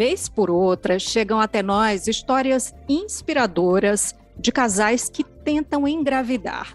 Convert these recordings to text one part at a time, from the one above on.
Vez por outra, chegam até nós histórias inspiradoras de casais que tentam engravidar.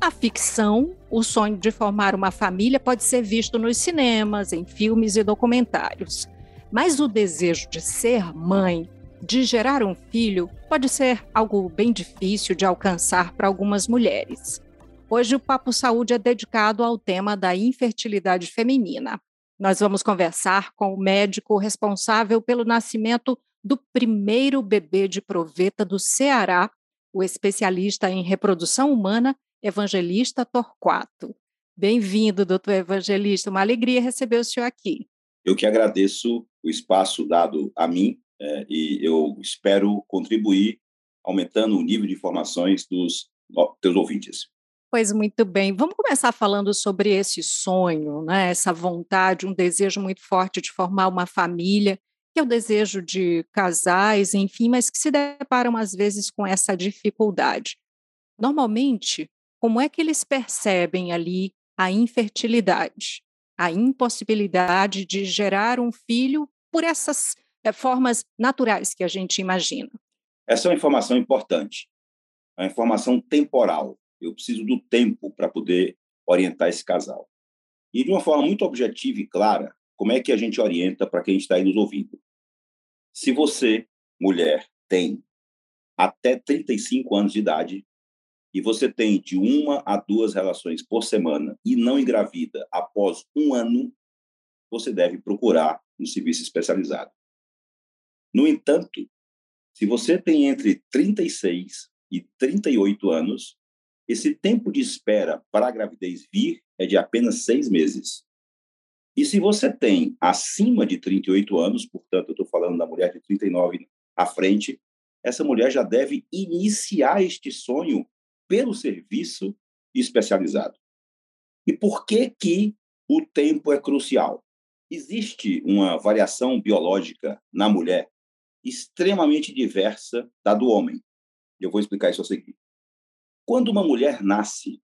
A ficção, o sonho de formar uma família, pode ser visto nos cinemas, em filmes e documentários. Mas o desejo de ser mãe, de gerar um filho, pode ser algo bem difícil de alcançar para algumas mulheres. Hoje o Papo Saúde é dedicado ao tema da infertilidade feminina. Nós vamos conversar com o médico responsável pelo nascimento do primeiro bebê de proveta do Ceará, o especialista em reprodução humana, Evangelista Torquato. Bem-vindo, doutor Evangelista. Uma alegria receber o senhor aqui. Eu que agradeço o espaço dado a mim é, e eu espero contribuir aumentando o nível de informações dos teus ouvintes. Pois muito bem. Vamos começar falando sobre esse sonho, né? essa vontade, um desejo muito forte de formar uma família, que é o desejo de casais, enfim, mas que se deparam às vezes com essa dificuldade. Normalmente, como é que eles percebem ali a infertilidade, a impossibilidade de gerar um filho por essas é, formas naturais que a gente imagina? Essa é uma informação importante, é uma informação temporal eu preciso do tempo para poder orientar esse casal. E de uma forma muito objetiva e clara, como é que a gente orienta para quem está aí nos ouvindo? Se você, mulher, tem até 35 anos de idade e você tem de uma a duas relações por semana e não engravida após um ano, você deve procurar um serviço especializado. No entanto, se você tem entre 36 e 38 anos, esse tempo de espera para a gravidez vir é de apenas seis meses. E se você tem acima de 38 anos, portanto, eu estou falando da mulher de 39 à frente, essa mulher já deve iniciar este sonho pelo serviço especializado. E por que que o tempo é crucial? Existe uma variação biológica na mulher extremamente diversa da do homem. Eu vou explicar isso a seguir. Quando uma mulher nasce,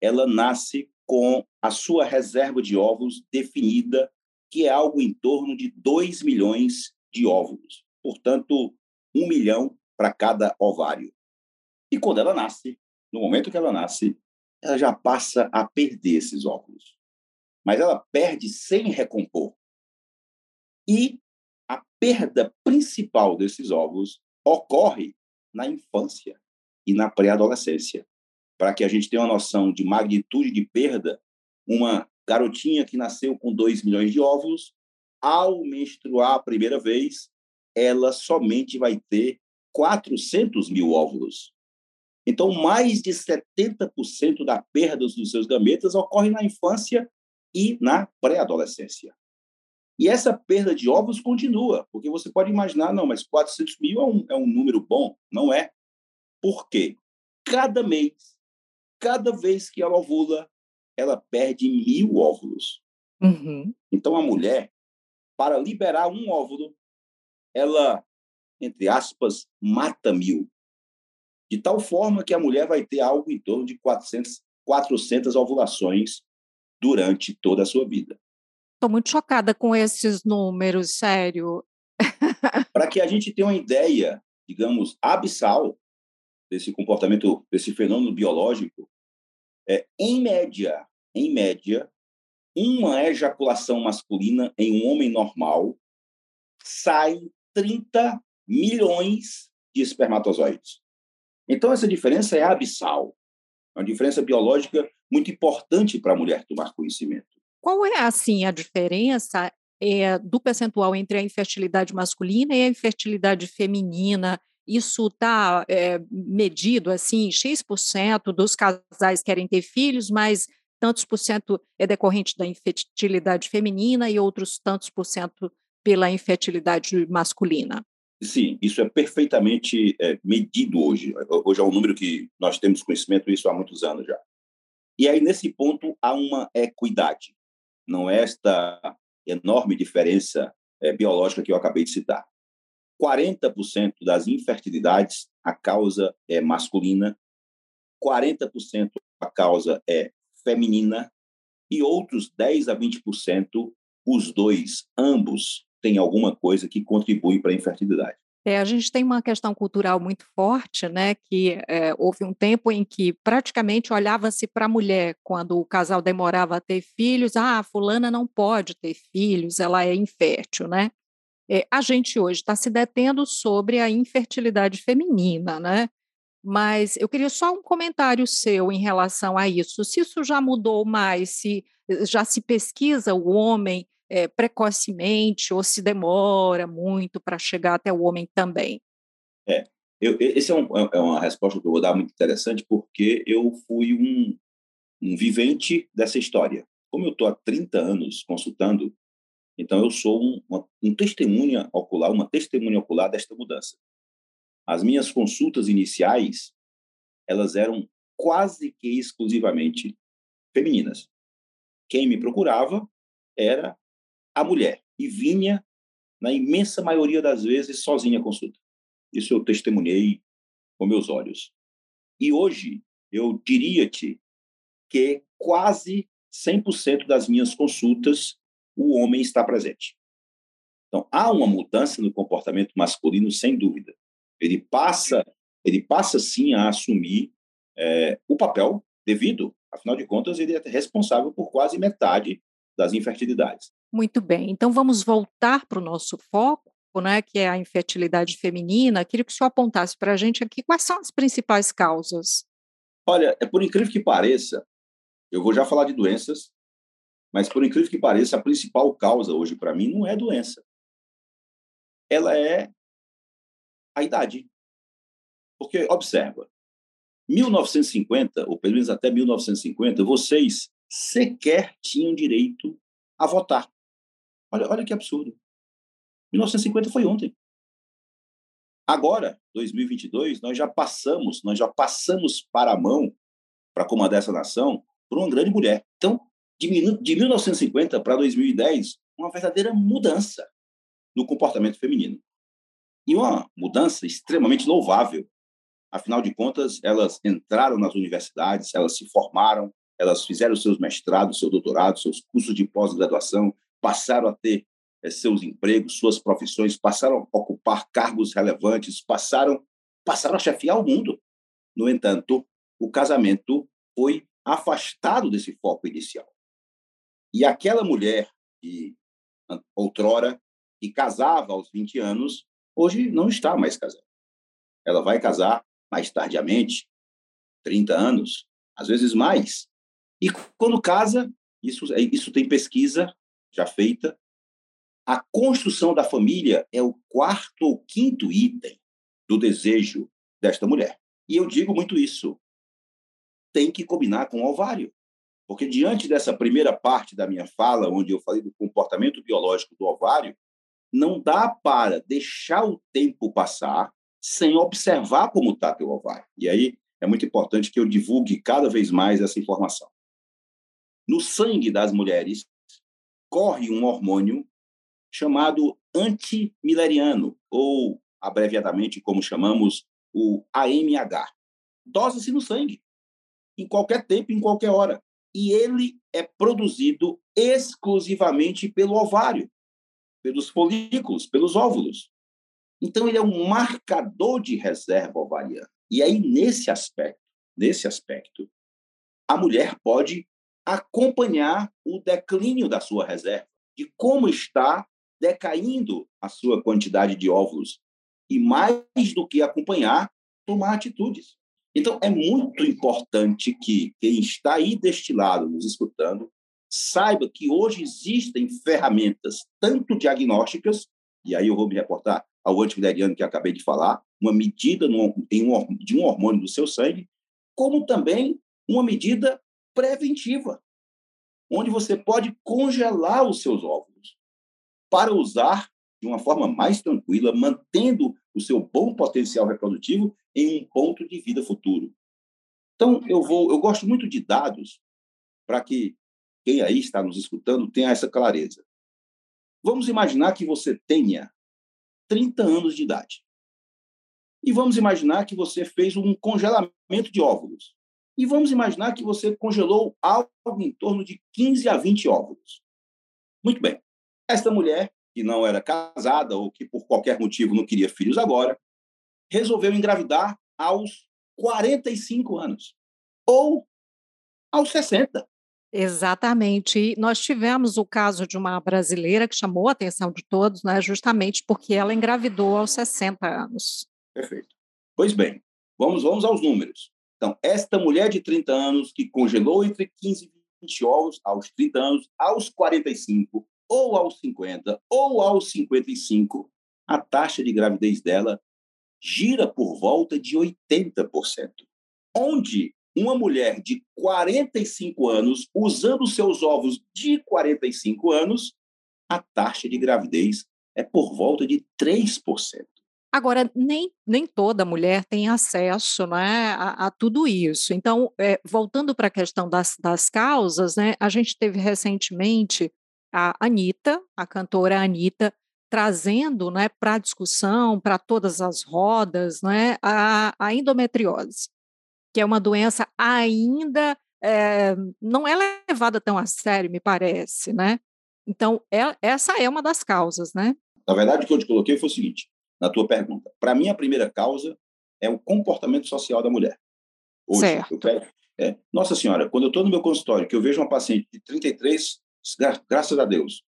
ela nasce com a sua reserva de óvulos definida, que é algo em torno de 2 milhões de óvulos. Portanto, um milhão para cada ovário. E quando ela nasce, no momento que ela nasce, ela já passa a perder esses óvulos. Mas ela perde sem recompor. E a perda principal desses óvulos ocorre na infância e na pré-adolescência. Para que a gente tenha uma noção de magnitude de perda, uma garotinha que nasceu com 2 milhões de óvulos, ao menstruar a primeira vez, ela somente vai ter 400 mil óvulos. Então, mais de 70% da perda dos seus gametas ocorre na infância e na pré-adolescência. E essa perda de óvulos continua, porque você pode imaginar, não, mas 400 mil é um, é um número bom? Não é. Porque cada mês, cada vez que ela ovula, ela perde mil óvulos. Uhum. Então, a mulher, para liberar um óvulo, ela, entre aspas, mata mil. De tal forma que a mulher vai ter algo em torno de 400, 400 ovulações durante toda a sua vida. Estou muito chocada com esses números, sério. Para que a gente tenha uma ideia, digamos, abissal desse comportamento, desse fenômeno biológico, é, em média, em média, uma ejaculação masculina em um homem normal sai 30 milhões de espermatozoides. Então, essa diferença é abissal. É uma diferença biológica muito importante para a mulher tomar conhecimento. Qual é, assim, a diferença é, do percentual entre a infertilidade masculina e a infertilidade feminina? Isso está é, medido assim, X% dos casais querem ter filhos, mas tantos por cento é decorrente da infertilidade feminina e outros tantos por cento pela infertilidade masculina. Sim, isso é perfeitamente é, medido hoje. Hoje é um número que nós temos conhecimento disso há muitos anos já. E aí, nesse ponto, há uma equidade. Não é esta enorme diferença é, biológica que eu acabei de citar. 40% das infertilidades a causa é masculina, 40% a causa é feminina e outros 10 a 20% os dois, ambos, tem alguma coisa que contribui para a infertilidade. É, a gente tem uma questão cultural muito forte, né? Que é, houve um tempo em que praticamente olhava-se para a mulher quando o casal demorava a ter filhos. Ah, fulana não pode ter filhos, ela é infértil, né? É, a gente hoje está se detendo sobre a infertilidade feminina, né? Mas eu queria só um comentário seu em relação a isso. Se isso já mudou mais, se eh, já se pesquisa o homem é, precocemente ou se demora muito para chegar até o homem também? É, eu, esse é, um, é, é uma resposta que eu vou dar muito interessante porque eu fui um, um vivente dessa história. Como eu estou há 30 anos consultando, então eu sou um, uma, um testemunha ocular, uma testemunha ocular desta mudança. As minhas consultas iniciais, elas eram quase que exclusivamente femininas. Quem me procurava era a mulher e vinha, na imensa maioria das vezes, sozinha à consulta. Isso eu testemunhei com meus olhos. E hoje, eu diria-te que quase 100% das minhas consultas o homem está presente. Então, há uma mudança no comportamento masculino, sem dúvida. Ele passa, ele passa sim a assumir é, o papel devido, afinal de contas, ele é responsável por quase metade das infertilidades. Muito bem. Então vamos voltar para o nosso foco, né, que é a infertilidade feminina. Queria que o senhor apontasse para a gente aqui quais são as principais causas. Olha, é por incrível que pareça, eu vou já falar de doenças, mas por incrível que pareça, a principal causa hoje para mim não é doença. Ela é a idade. Porque, observa, 1950, ou pelo menos até 1950, vocês sequer tinham direito a votar. Olha, olha que absurdo. 1950 foi ontem. Agora, 2022, nós já passamos, nós já passamos para a mão para comandar essa nação por uma grande mulher. Então, de, de 1950 para 2010, uma verdadeira mudança no comportamento feminino. E uma mudança extremamente louvável. Afinal de contas, elas entraram nas universidades, elas se formaram, elas fizeram seus mestrados, seu doutorado, seus cursos de pós-graduação, passaram a ter é, seus empregos, suas profissões, passaram a ocupar cargos relevantes, passaram, passaram a chefiar o mundo. No entanto, o casamento foi afastado desse foco inicial. E aquela mulher que outrora que casava aos 20 anos, hoje não está mais casada. Ela vai casar mais tardiamente, 30 anos, às vezes mais. E quando casa, isso, é, isso tem pesquisa já feita, a construção da família é o quarto ou quinto item do desejo desta mulher. E eu digo muito isso. Tem que combinar com o ovário. Porque diante dessa primeira parte da minha fala, onde eu falei do comportamento biológico do ovário, não dá para deixar o tempo passar sem observar como está teu ovário. E aí é muito importante que eu divulgue cada vez mais essa informação. No sangue das mulheres corre um hormônio chamado antimileriano, ou abreviadamente como chamamos o AMH. Dosa-se no sangue, em qualquer tempo, em qualquer hora. E ele é produzido exclusivamente pelo ovário, pelos folículos, pelos óvulos. Então, ele é um marcador de reserva ovariana. E aí, nesse aspecto, nesse aspecto, a mulher pode acompanhar o declínio da sua reserva, de como está decaindo a sua quantidade de óvulos. E mais do que acompanhar, tomar atitudes. Então, é muito importante que quem está aí destilado, nos escutando, saiba que hoje existem ferramentas, tanto diagnósticas, e aí eu vou me reportar ao antimileriano que acabei de falar, uma medida no, em um, de um hormônio do seu sangue, como também uma medida preventiva, onde você pode congelar os seus óvulos para usar de uma forma mais tranquila, mantendo o seu bom potencial reprodutivo em um ponto de vida futuro. Então, eu vou, eu gosto muito de dados para que quem aí está nos escutando tenha essa clareza. Vamos imaginar que você tenha 30 anos de idade. E vamos imaginar que você fez um congelamento de óvulos. E vamos imaginar que você congelou algo em torno de 15 a 20 óvulos. Muito bem. Esta mulher que não era casada ou que por qualquer motivo não queria filhos agora, resolveu engravidar aos 45 anos ou aos 60. Exatamente. E nós tivemos o caso de uma brasileira que chamou a atenção de todos, né, justamente porque ela engravidou aos 60 anos. Perfeito. Pois bem, vamos, vamos aos números. Então, esta mulher de 30 anos que congelou entre 15 e 20 ovos aos 30 anos, aos 45, ou aos 50, ou aos 55, a taxa de gravidez dela gira por volta de 80%. Onde uma mulher de 45 anos, usando seus ovos de 45 anos, a taxa de gravidez é por volta de 3%. Agora, nem, nem toda mulher tem acesso né, a, a tudo isso. Então, é, voltando para a questão das, das causas, né, a gente teve recentemente a Anitta, a cantora Anitta, trazendo né, para a discussão, para todas as rodas, né, a, a endometriose que é uma doença ainda é, não é levada tão a sério, me parece, né? Então, é, essa é uma das causas, né? Na verdade, o que eu te coloquei foi o seguinte, na tua pergunta. Para mim, a primeira causa é o comportamento social da mulher. Hoje, certo. Pego, é, Nossa Senhora, quando eu estou no meu consultório, que eu vejo uma paciente de 33, gra graças a Deus.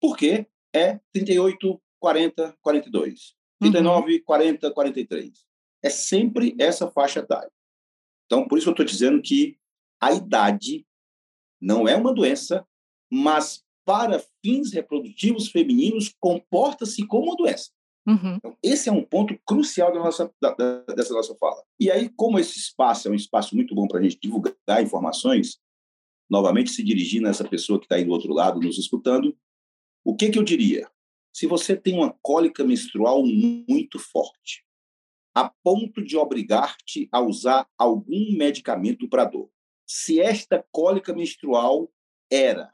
Por quê? É 38, 40, 42. 39, uhum. 40, 43. É sempre essa faixa etária. Então, por isso eu estou dizendo que a idade não é uma doença, mas para fins reprodutivos femininos comporta-se como uma doença. Uhum. Então, esse é um ponto crucial da nossa, da, dessa nossa fala. E aí, como esse espaço é um espaço muito bom para a gente divulgar informações, novamente se dirigindo a essa pessoa que está aí do outro lado nos escutando, o que, que eu diria? Se você tem uma cólica menstrual muito forte, a ponto de obrigar-te a usar algum medicamento para dor. Se esta cólica menstrual era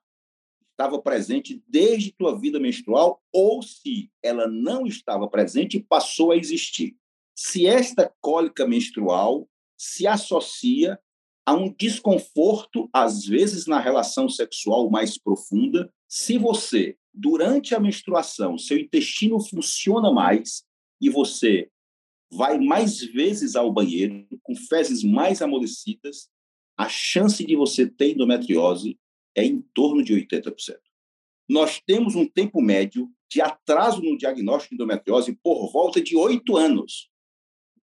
estava presente desde tua vida menstrual ou se ela não estava presente e passou a existir. Se esta cólica menstrual se associa a um desconforto, às vezes na relação sexual mais profunda, se você, durante a menstruação, seu intestino funciona mais e você vai mais vezes ao banheiro com fezes mais amolecidas, a chance de você ter endometriose é em torno de 80%. Nós temos um tempo médio de atraso no diagnóstico de endometriose por volta de oito anos.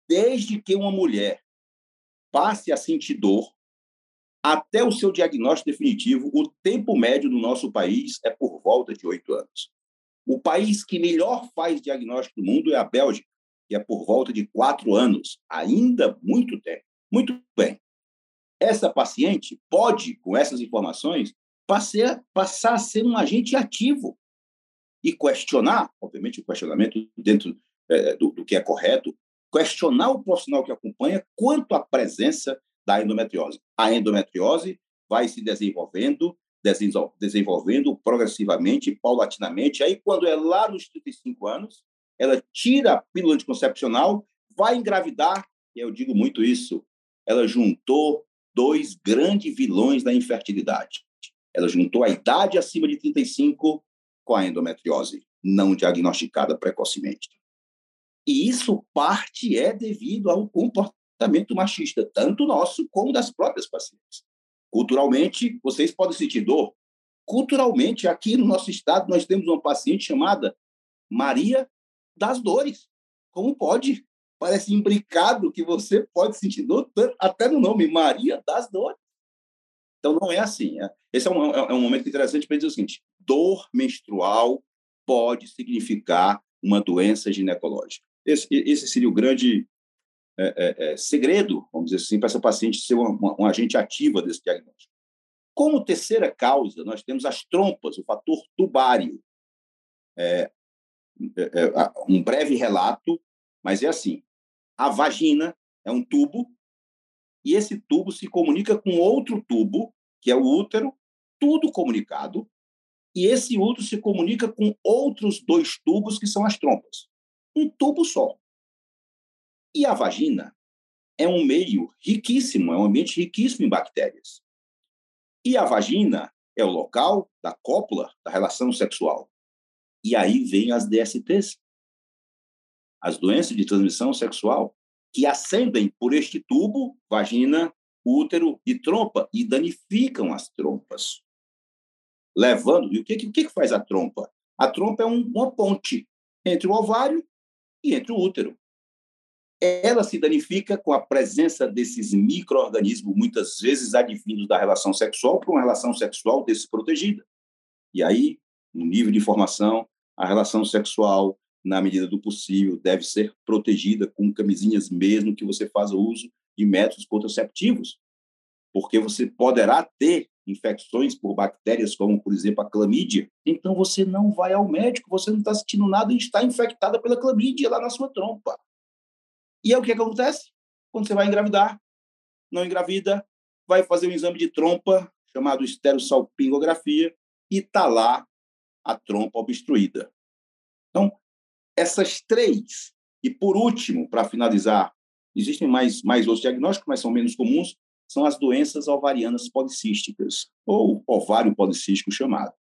Desde que uma mulher passe a sentir dor até o seu diagnóstico definitivo, o tempo médio no nosso país é por volta de oito anos. O país que melhor faz diagnóstico do mundo é a Bélgica, que é por volta de quatro anos, ainda muito tempo. Muito bem. Essa paciente pode, com essas informações, passar, passar a ser um agente ativo e questionar, obviamente, o questionamento dentro é, do, do que é correto, questionar o profissional que acompanha quanto à presença da endometriose. A endometriose vai se desenvolvendo, desenvolvendo progressivamente, paulatinamente. Aí, quando é lá nos 35 anos, ela tira a pílula anticoncepcional, vai engravidar, e eu digo muito isso, ela juntou dois grandes vilões da infertilidade. Ela juntou a idade acima de 35 com a endometriose, não diagnosticada precocemente. E isso parte é devido ao comportamento machista, tanto nosso como das próprias pacientes. Culturalmente, vocês podem sentir dor. Culturalmente, aqui no nosso estado, nós temos uma paciente chamada Maria das dores. Como pode? Parece imbricado que você pode sentir dor até no nome, Maria das Dores. Então, não é assim. É. Esse é um, é um momento interessante para dizer o seguinte: dor menstrual pode significar uma doença ginecológica. Esse, esse seria o grande é, é, é segredo, vamos dizer assim, para essa paciente ser uma, uma, um agente ativa desse diagnóstico. Como terceira causa, nós temos as trompas, o fator tubário. É, é, é, um breve relato, mas é assim: a vagina é um tubo e esse tubo se comunica com outro tubo, que é o útero, tudo comunicado, e esse útero se comunica com outros dois tubos, que são as trompas. Um tubo só. E a vagina é um meio riquíssimo, é um ambiente riquíssimo em bactérias. E a vagina é o local da cópula, da relação sexual. E aí vem as DSTs, as doenças de transmissão sexual, que ascendem por este tubo, vagina, útero e trompa, e danificam as trompas. Levando. E o que, o que faz a trompa? A trompa é um, uma ponte entre o ovário e entre o útero. Ela se danifica com a presença desses micro-organismos, muitas vezes advindos da relação sexual, para uma relação sexual desprotegida. E aí, no nível de informação, a relação sexual, na medida do possível, deve ser protegida com camisinhas mesmo que você faça uso de métodos contraceptivos, porque você poderá ter infecções por bactérias como, por exemplo, a clamídia. Então você não vai ao médico, você não está sentindo nada e está infectada pela clamídia lá na sua trompa. E é o que, acontece? Quando você vai engravidar, não engravida, vai fazer um exame de trompa chamado esterossalpingografia e está lá a trompa obstruída. Então, essas três, e por último, para finalizar, existem mais, mais outros diagnósticos, mas são menos comuns, são as doenças ovarianas policísticas, ou ovário policístico chamado.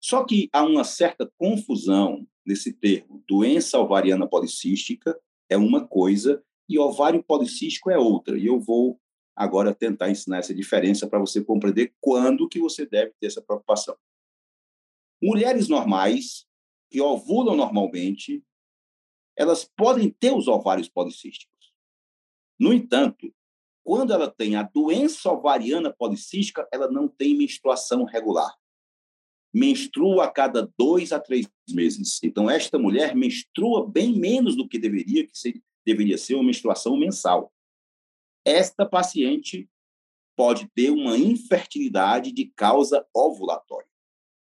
Só que há uma certa confusão nesse termo. Doença ovariana policística é uma coisa e ovário policístico é outra. E eu vou agora tentar ensinar essa diferença para você compreender quando que você deve ter essa preocupação. Mulheres normais que ovulam normalmente, elas podem ter os ovários policísticos. No entanto, quando ela tem a doença ovariana policística, ela não tem menstruação regular. Menstrua a cada dois a três meses. Então, esta mulher menstrua bem menos do que deveria, que deveria ser uma menstruação mensal. Esta paciente pode ter uma infertilidade de causa ovulatória.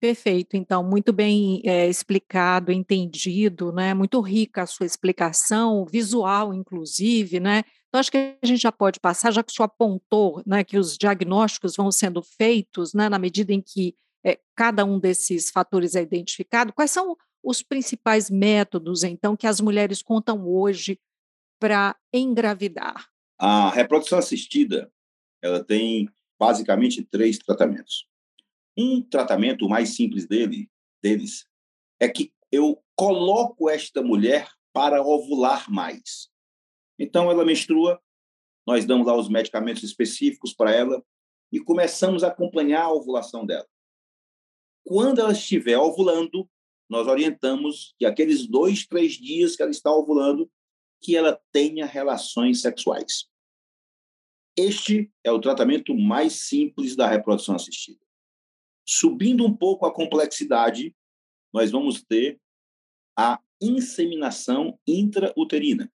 Perfeito, então, muito bem é, explicado, entendido, né? Muito rica a sua explicação, visual, inclusive, né? Então, acho que a gente já pode passar, já que o senhor apontou né, que os diagnósticos vão sendo feitos né, na medida em que é, cada um desses fatores é identificado, quais são os principais métodos, então, que as mulheres contam hoje para engravidar? A reprodução assistida, ela tem basicamente três tratamentos. Um tratamento mais simples dele, deles é que eu coloco esta mulher para ovular mais. Então, ela menstrua, nós damos lá os medicamentos específicos para ela e começamos a acompanhar a ovulação dela. Quando ela estiver ovulando, nós orientamos que aqueles dois, três dias que ela está ovulando, que ela tenha relações sexuais. Este é o tratamento mais simples da reprodução assistida. Subindo um pouco a complexidade, nós vamos ter a inseminação intrauterina.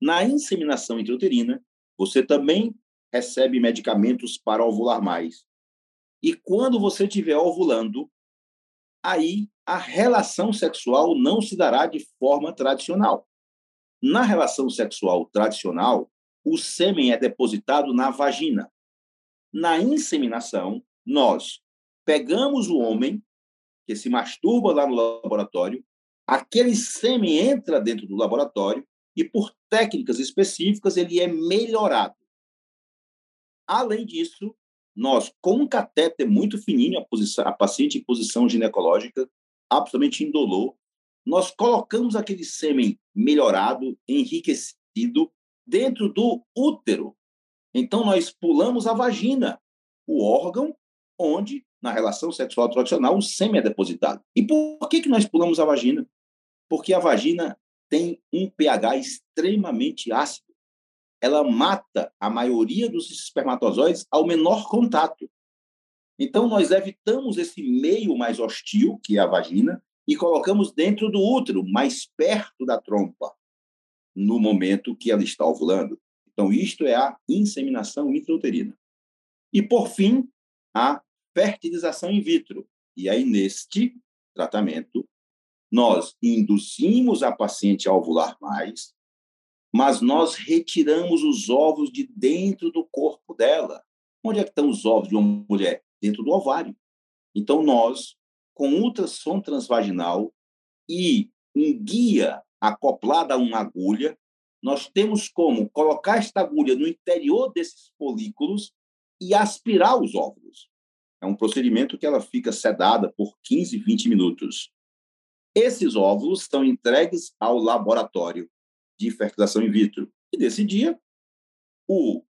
Na inseminação intrauterina, você também recebe medicamentos para ovular mais. E quando você estiver ovulando, aí a relação sexual não se dará de forma tradicional. Na relação sexual tradicional, o sêmen é depositado na vagina. Na inseminação, nós pegamos o homem que se masturba lá no laboratório, aquele sêmen entra dentro do laboratório e, por técnicas específicas, ele é melhorado. Além disso, nós, com um catéter muito fininho, a, posição, a paciente em posição ginecológica, absolutamente indolor, nós colocamos aquele sêmen melhorado, enriquecido, dentro do útero. Então, nós pulamos a vagina, o órgão onde na relação sexual tradicional, o sêmen é depositado. E por que, que nós pulamos a vagina? Porque a vagina tem um pH extremamente ácido. Ela mata a maioria dos espermatozoides ao menor contato. Então, nós evitamos esse meio mais hostil, que é a vagina, e colocamos dentro do útero, mais perto da trompa, no momento que ela está ovulando. Então, isto é a inseminação intrauterina. E, por fim, a fertilização in vitro. E aí, neste tratamento, nós induzimos a paciente a ovular mais, mas nós retiramos os ovos de dentro do corpo dela. Onde é que estão os ovos de uma mulher? Dentro do ovário. Então, nós, com ultrassom transvaginal e um guia acoplado a uma agulha, nós temos como colocar esta agulha no interior desses folículos e aspirar os óvulos. É um procedimento que ela fica sedada por 15, 20 minutos. Esses óvulos são entregues ao laboratório de fertilização in vitro. E nesse dia, o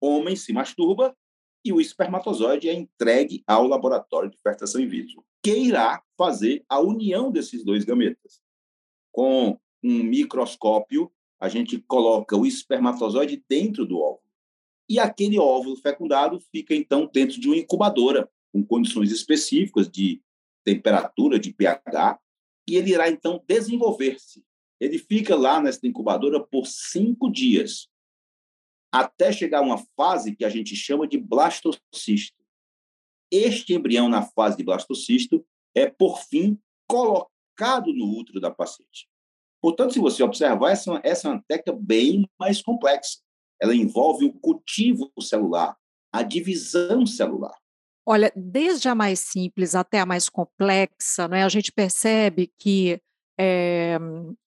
homem se masturba e o espermatozoide é entregue ao laboratório de fertilização in vitro, que irá fazer a união desses dois gametas. Com um microscópio, a gente coloca o espermatozoide dentro do óvulo. E aquele óvulo fecundado fica, então, dentro de uma incubadora, com condições específicas de temperatura, de pH, e ele irá, então, desenvolver-se. Ele fica lá nessa incubadora por cinco dias, até chegar a uma fase que a gente chama de blastocisto. Este embrião, na fase de blastocisto, é, por fim, colocado no útero da paciente. Portanto, se você observar, essa, essa é uma técnica bem mais complexa. Ela envolve o cultivo celular, a divisão celular. Olha, desde a mais simples até a mais complexa, né, a gente percebe que é,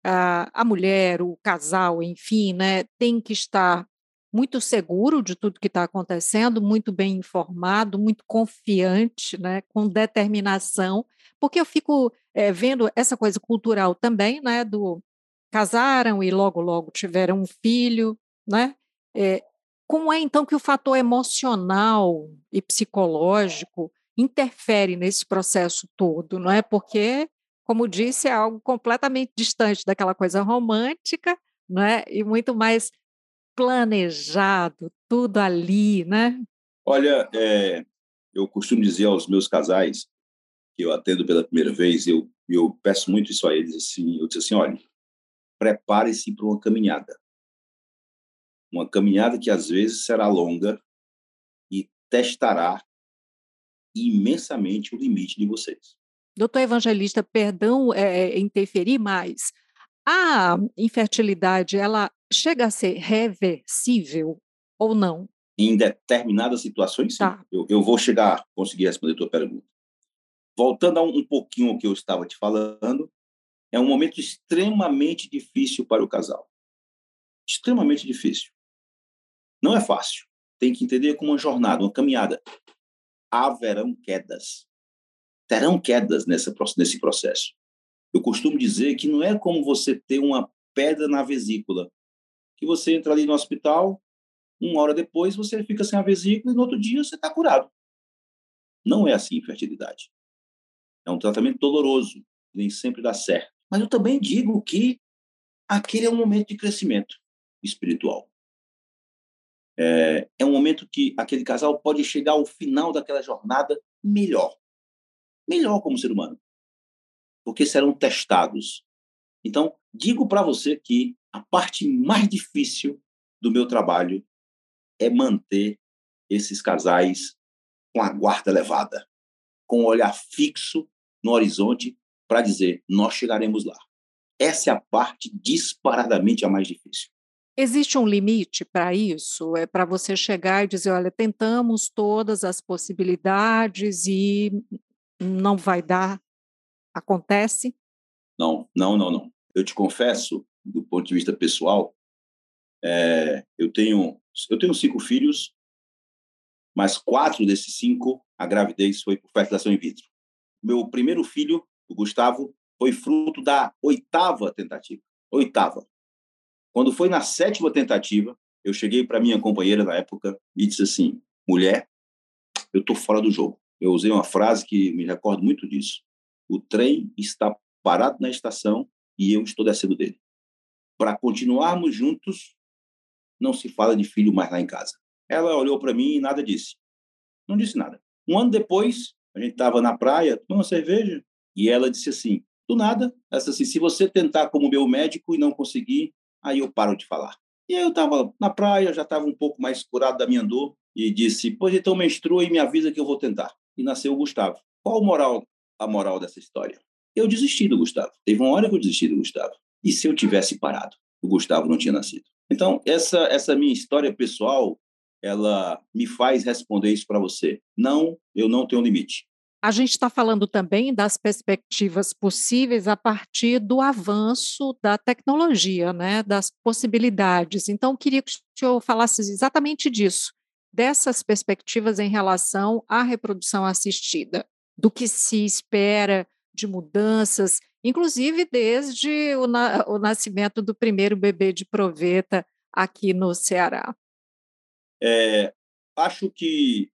a, a mulher, o casal, enfim, né, tem que estar muito seguro de tudo que está acontecendo, muito bem informado, muito confiante, né, com determinação, porque eu fico é, vendo essa coisa cultural também, né, do casaram e logo logo tiveram um filho, né? É, como é então que o fator emocional e psicológico interfere nesse processo todo, não é? Porque, como disse, é algo completamente distante daquela coisa romântica, não é? E muito mais planejado, tudo ali, né? Olha, é, eu costumo dizer aos meus casais que eu atendo pela primeira vez, eu, eu peço muito isso a eles, assim, eu disse assim, olha, prepare-se para uma caminhada. Uma caminhada que às vezes será longa e testará imensamente o limite de vocês. Doutor Evangelista, perdão é, é interferir, mas a infertilidade, ela chega a ser reversível ou não? Em determinadas situações, sim. Tá. Eu, eu, vou chegar a conseguir responder a tua pergunta. Voltando a um, um pouquinho ao que eu estava te falando, é um momento extremamente difícil para o casal. Extremamente difícil. Não é fácil. Tem que entender como uma jornada, uma caminhada. Haverão quedas. Terão quedas nessa, nesse processo. Eu costumo dizer que não é como você ter uma pedra na vesícula, que você entra ali no hospital, uma hora depois você fica sem a vesícula e no outro dia você está curado. Não é assim infertilidade. É um tratamento doloroso, nem sempre dá certo. Mas eu também digo que aquele é um momento de crescimento espiritual. É, é um momento que aquele casal pode chegar ao final daquela jornada melhor. Melhor como ser humano porque serão testados. Então, digo para você que a parte mais difícil do meu trabalho é manter esses casais com a guarda elevada, com o olhar fixo no horizonte para dizer: nós chegaremos lá. Essa é a parte disparadamente a mais difícil. Existe um limite para isso? É para você chegar e dizer: olha, tentamos todas as possibilidades e não vai dar Acontece? Não, não, não, não. Eu te confesso, do ponto de vista pessoal, é, eu tenho eu tenho cinco filhos, mas quatro desses cinco a gravidez foi por fertilização in vitro. Meu primeiro filho, o Gustavo, foi fruto da oitava tentativa. Oitava. Quando foi na sétima tentativa, eu cheguei para minha companheira na época e disse assim: mulher, eu estou fora do jogo. Eu usei uma frase que me recordo muito disso. O trem está parado na estação e eu estou descendo dele. Para continuarmos juntos, não se fala de filho mais lá em casa. Ela olhou para mim e nada disse. Não disse nada. Um ano depois, a gente estava na praia, tomando uma cerveja, e ela disse assim, do nada, ela disse assim, se você tentar como meu médico e não conseguir, aí eu paro de falar. E aí eu estava na praia, já estava um pouco mais curado da minha dor, e disse, pois então menstrua e me avisa que eu vou tentar. E nasceu o Gustavo. Qual moral a moral dessa história? Eu desisti do Gustavo. Teve uma hora que eu desisti do Gustavo. E se eu tivesse parado? O Gustavo não tinha nascido. Então, essa, essa minha história pessoal, ela me faz responder isso para você. Não, eu não tenho limite. A gente está falando também das perspectivas possíveis a partir do avanço da tecnologia, né, das possibilidades. Então, queria que o senhor falasse exatamente disso. dessas perspectivas em relação à reprodução assistida, do que se espera de mudanças, inclusive desde o, na, o nascimento do primeiro bebê de proveta aqui no Ceará? É, acho que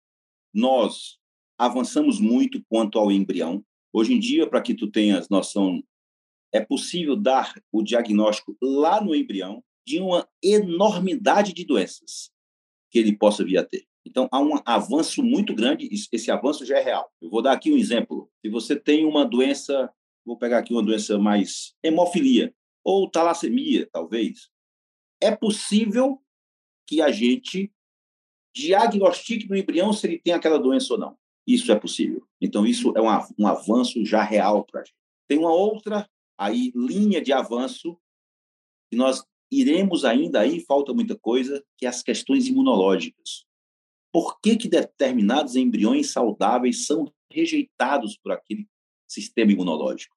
nós avançamos muito quanto ao embrião. Hoje em dia, para que tu tenhas noção, é possível dar o diagnóstico lá no embrião de uma enormidade de doenças que ele possa vir a ter. Então, há um avanço muito grande, esse avanço já é real. Eu vou dar aqui um exemplo. Se você tem uma doença, vou pegar aqui uma doença mais hemofilia, ou talassemia, talvez, é possível que a gente diagnostique no embrião se ele tem aquela doença ou não. Isso é possível. Então, isso é um, avanço já real para a gente. Tem uma outra aí linha de avanço que nós iremos ainda aí, falta muita coisa, que é as questões imunológicas. Por que, que determinados embriões saudáveis são rejeitados por aquele sistema imunológico?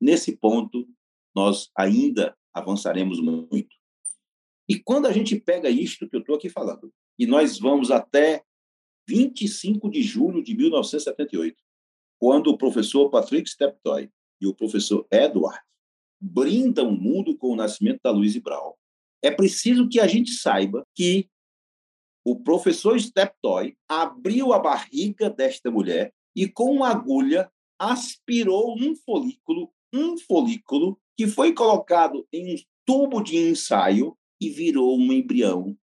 Nesse ponto, nós ainda avançaremos muito. E quando a gente pega isto que eu estou aqui falando, e nós vamos até 25 de julho de 1978, quando o professor Patrick Steptoe e o professor Edward brindam o mundo com o nascimento da Louise Brown, é preciso que a gente saiba que o professor Steptoe abriu a barriga desta mulher e, com uma agulha, aspirou um folículo, um folículo que foi colocado em um tubo de ensaio e virou um embrião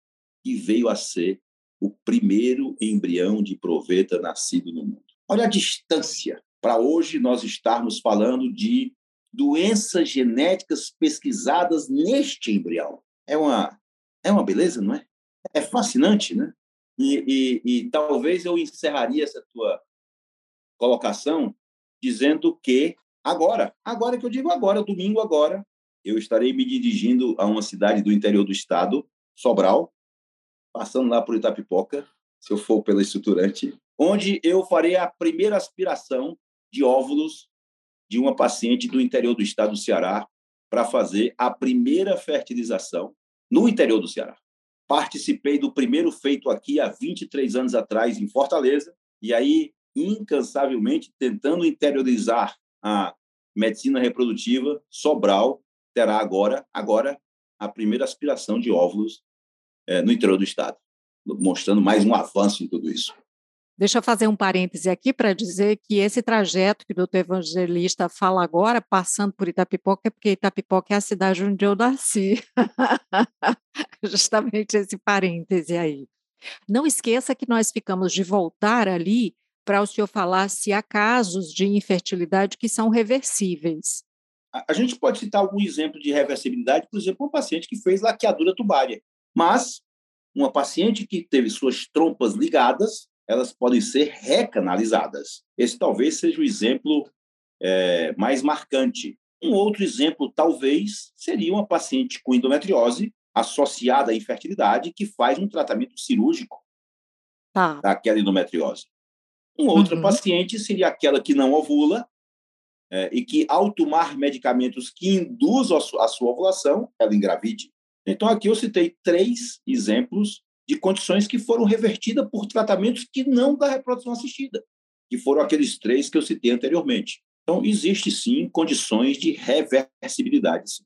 que veio a ser o primeiro embrião de proveta nascido no mundo. Olha a distância para hoje nós estarmos falando de doenças genéticas pesquisadas neste embrião. É uma, é uma beleza, não é? É fascinante, né? E, e, e talvez eu encerraria essa tua colocação dizendo que agora, agora que eu digo agora, domingo agora, eu estarei me dirigindo a uma cidade do interior do estado, Sobral, passando lá por Itapipoca, se eu for pela estruturante, onde eu farei a primeira aspiração de óvulos de uma paciente do interior do estado do Ceará para fazer a primeira fertilização no interior do Ceará. Participei do primeiro feito aqui há 23 anos atrás em Fortaleza e aí incansavelmente tentando interiorizar a medicina reprodutiva, Sobral terá agora agora a primeira aspiração de óvulos é, no interior do estado, mostrando mais um avanço em tudo isso. Deixa eu fazer um parêntese aqui para dizer que esse trajeto que o doutor Evangelista fala agora, passando por Itapipoca, é porque Itapipoca é a cidade onde eu nasci. Justamente esse parêntese aí. Não esqueça que nós ficamos de voltar ali para o senhor falar se há casos de infertilidade que são reversíveis. A gente pode citar algum exemplo de reversibilidade, por exemplo, um paciente que fez laqueadura tubária, mas uma paciente que teve suas trompas ligadas elas podem ser recanalizadas. Esse talvez seja o exemplo é, mais marcante. Um outro exemplo, talvez, seria uma paciente com endometriose associada à infertilidade que faz um tratamento cirúrgico tá. daquela endometriose. Um outro uhum. paciente seria aquela que não ovula é, e que, ao tomar medicamentos que induzam a sua, a sua ovulação, ela engravide. Então, aqui eu citei três exemplos de condições que foram revertidas por tratamentos que não da reprodução assistida, que foram aqueles três que eu citei anteriormente. Então, existe sim condições de reversibilidade.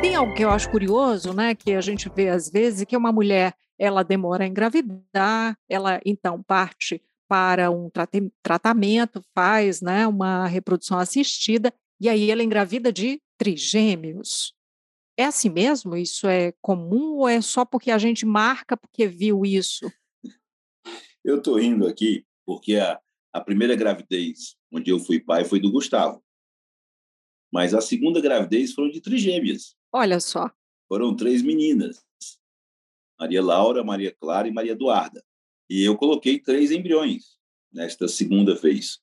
Tem algo que eu acho curioso, né, que a gente vê às vezes, que uma mulher ela demora a engravidar, ela então parte para um tratamento, faz né, uma reprodução assistida, e aí ela engravida de trigêmeos. É assim mesmo? Isso é comum ou é só porque a gente marca porque viu isso? Eu estou rindo aqui porque a, a primeira gravidez onde eu fui pai foi do Gustavo. Mas a segunda gravidez foram de trigêmeas. Olha só. Foram três meninas. Maria Laura, Maria Clara e Maria Eduarda. E eu coloquei três embriões nesta segunda vez.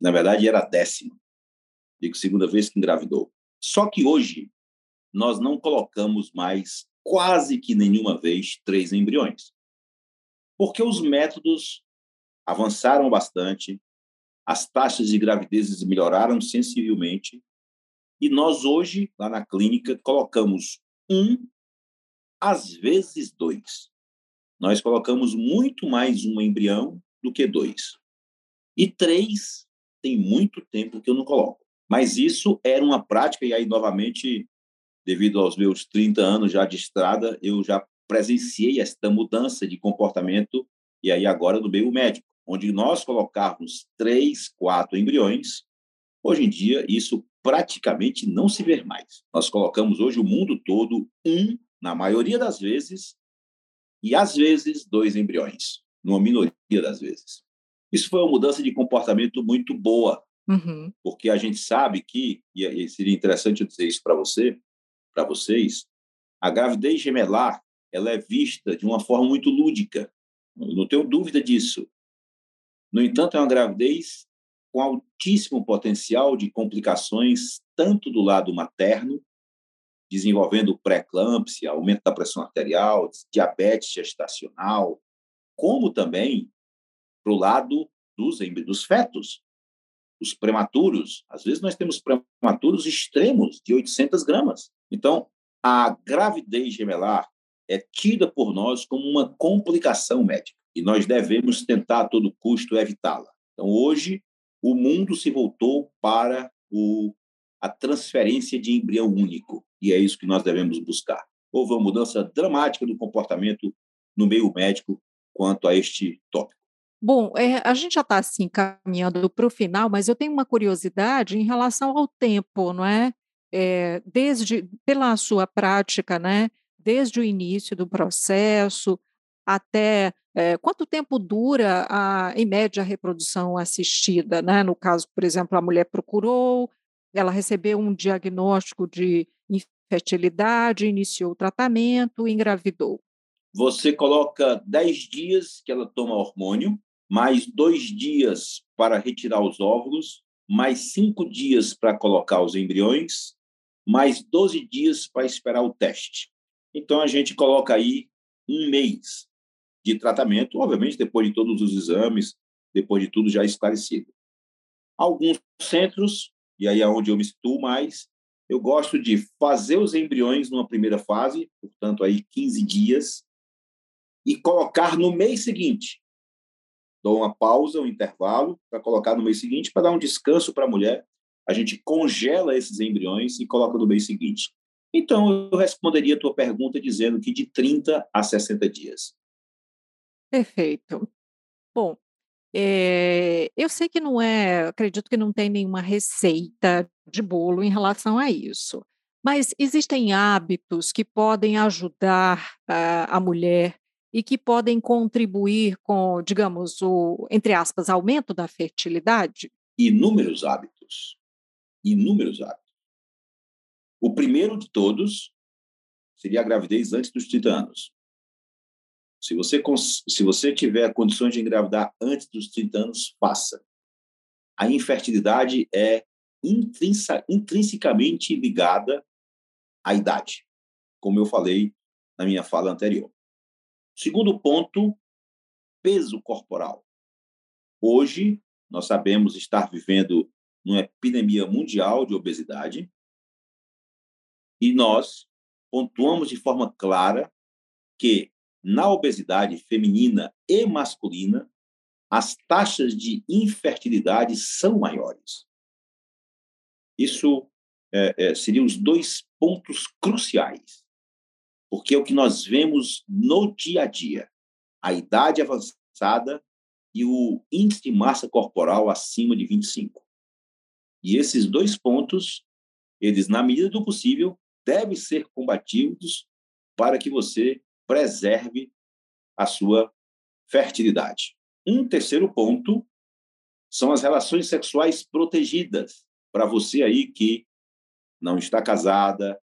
Na verdade, era a décima digo segunda vez que engravidou. Só que hoje nós não colocamos mais quase que nenhuma vez três embriões. Porque os métodos avançaram bastante, as taxas de gravidezes melhoraram sensivelmente E nós hoje, lá na clínica, colocamos um, às vezes dois. Nós colocamos muito mais um embrião do que dois. E três tem muito tempo que eu não coloco. Mas isso era uma prática, e aí, novamente, devido aos meus 30 anos já de estrada, eu já presenciei esta mudança de comportamento, e aí agora do meio médico, onde nós colocávamos três, quatro embriões, hoje em dia isso praticamente não se vê mais. Nós colocamos hoje o mundo todo um, na maioria das vezes, e às vezes dois embriões, numa minoria das vezes. Isso foi uma mudança de comportamento muito boa, uhum. porque a gente sabe que, e seria interessante eu dizer isso para você, para vocês, a gravidez gemelar ela é vista de uma forma muito lúdica. Eu não tenho dúvida disso. No entanto, é uma gravidez com altíssimo potencial de complicações, tanto do lado materno, desenvolvendo pré-eclâmpsia, aumento da pressão arterial, diabetes gestacional, como também para o lado dos, dos fetos, os prematuros. Às vezes nós temos prematuros extremos de 800 gramas. Então, a gravidez gemelar é tida por nós como uma complicação médica e nós devemos tentar a todo custo evitá-la. Então, hoje, o mundo se voltou para o, a transferência de embrião único e é isso que nós devemos buscar. Houve uma mudança dramática do comportamento no meio médico quanto a este tópico. Bom, é, a gente já está assim caminhando para o final, mas eu tenho uma curiosidade em relação ao tempo, não é? é? Desde pela sua prática, né? Desde o início do processo até é, quanto tempo dura a, em média a reprodução assistida, né? No caso, por exemplo, a mulher procurou, ela recebeu um diagnóstico de infertilidade, iniciou o tratamento, engravidou. Você coloca 10 dias que ela toma hormônio, mais dois dias para retirar os óvulos, mais cinco dias para colocar os embriões, mais 12 dias para esperar o teste. Então, a gente coloca aí um mês de tratamento, obviamente, depois de todos os exames, depois de tudo já esclarecido. Alguns centros, e aí é onde eu me situo mais, eu gosto de fazer os embriões numa primeira fase, portanto, aí 15 dias, e colocar no mês seguinte dou uma pausa, um intervalo, para colocar no mês seguinte, para dar um descanso para a mulher. A gente congela esses embriões e coloca no mês seguinte. Então, eu responderia a tua pergunta dizendo que de 30 a 60 dias. Perfeito. Bom, é, eu sei que não é, acredito que não tem nenhuma receita de bolo em relação a isso, mas existem hábitos que podem ajudar a, a mulher e que podem contribuir com, digamos, o, entre aspas, aumento da fertilidade? Inúmeros hábitos. Inúmeros hábitos. O primeiro de todos seria a gravidez antes dos 30 anos. Se você, se você tiver condições de engravidar antes dos 30 anos, faça. A infertilidade é intrinsecamente ligada à idade, como eu falei na minha fala anterior. Segundo ponto, peso corporal. Hoje, nós sabemos estar vivendo numa epidemia mundial de obesidade e nós pontuamos de forma clara que na obesidade feminina e masculina as taxas de infertilidade são maiores. Isso é, é, seriam os dois pontos cruciais porque é o que nós vemos no dia a dia, a idade avançada e o índice de massa corporal acima de 25. E esses dois pontos, eles, na medida do possível, devem ser combatidos para que você preserve a sua fertilidade. Um terceiro ponto são as relações sexuais protegidas. Para você aí que não está casada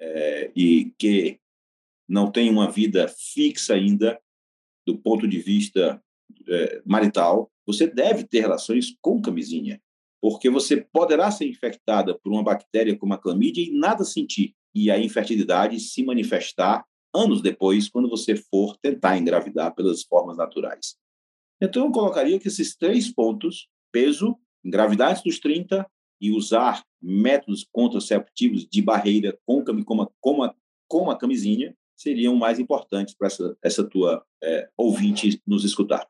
é, e que não tem uma vida fixa ainda do ponto de vista é, marital, você deve ter relações com camisinha, porque você poderá ser infectada por uma bactéria como a clamídia e nada sentir, e a infertilidade se manifestar anos depois, quando você for tentar engravidar pelas formas naturais. Então, eu colocaria que esses três pontos, peso, engravidar dos 30, e usar métodos contraceptivos de barreira com, como, a, como a camisinha seriam mais importantes para essa, essa tua é, ouvinte nos escutar.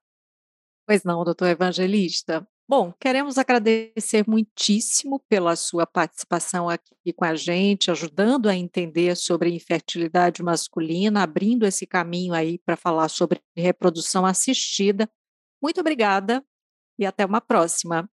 Pois não, doutor Evangelista. Bom, queremos agradecer muitíssimo pela sua participação aqui com a gente, ajudando a entender sobre infertilidade masculina, abrindo esse caminho aí para falar sobre reprodução assistida. Muito obrigada e até uma próxima.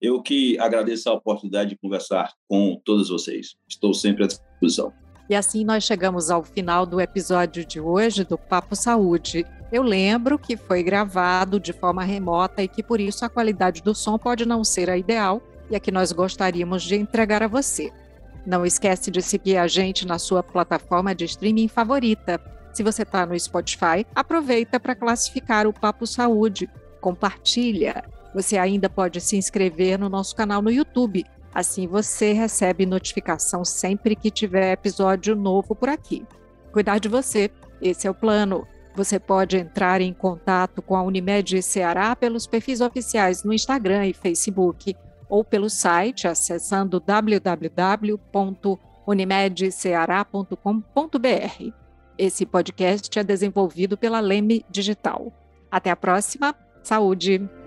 Eu que agradeço a oportunidade de conversar com todos vocês. Estou sempre à disposição. E assim nós chegamos ao final do episódio de hoje do Papo Saúde. Eu lembro que foi gravado de forma remota e que por isso a qualidade do som pode não ser a ideal e a que nós gostaríamos de entregar a você. Não esquece de seguir a gente na sua plataforma de streaming favorita. Se você está no Spotify, aproveita para classificar o Papo Saúde. Compartilha. Você ainda pode se inscrever no nosso canal no YouTube. Assim você recebe notificação sempre que tiver episódio novo por aqui. Cuidar de você, esse é o plano. Você pode entrar em contato com a Unimed Ceará pelos perfis oficiais no Instagram e Facebook ou pelo site acessando www.unimedceará.com.br. Esse podcast é desenvolvido pela Leme Digital. Até a próxima. Saúde!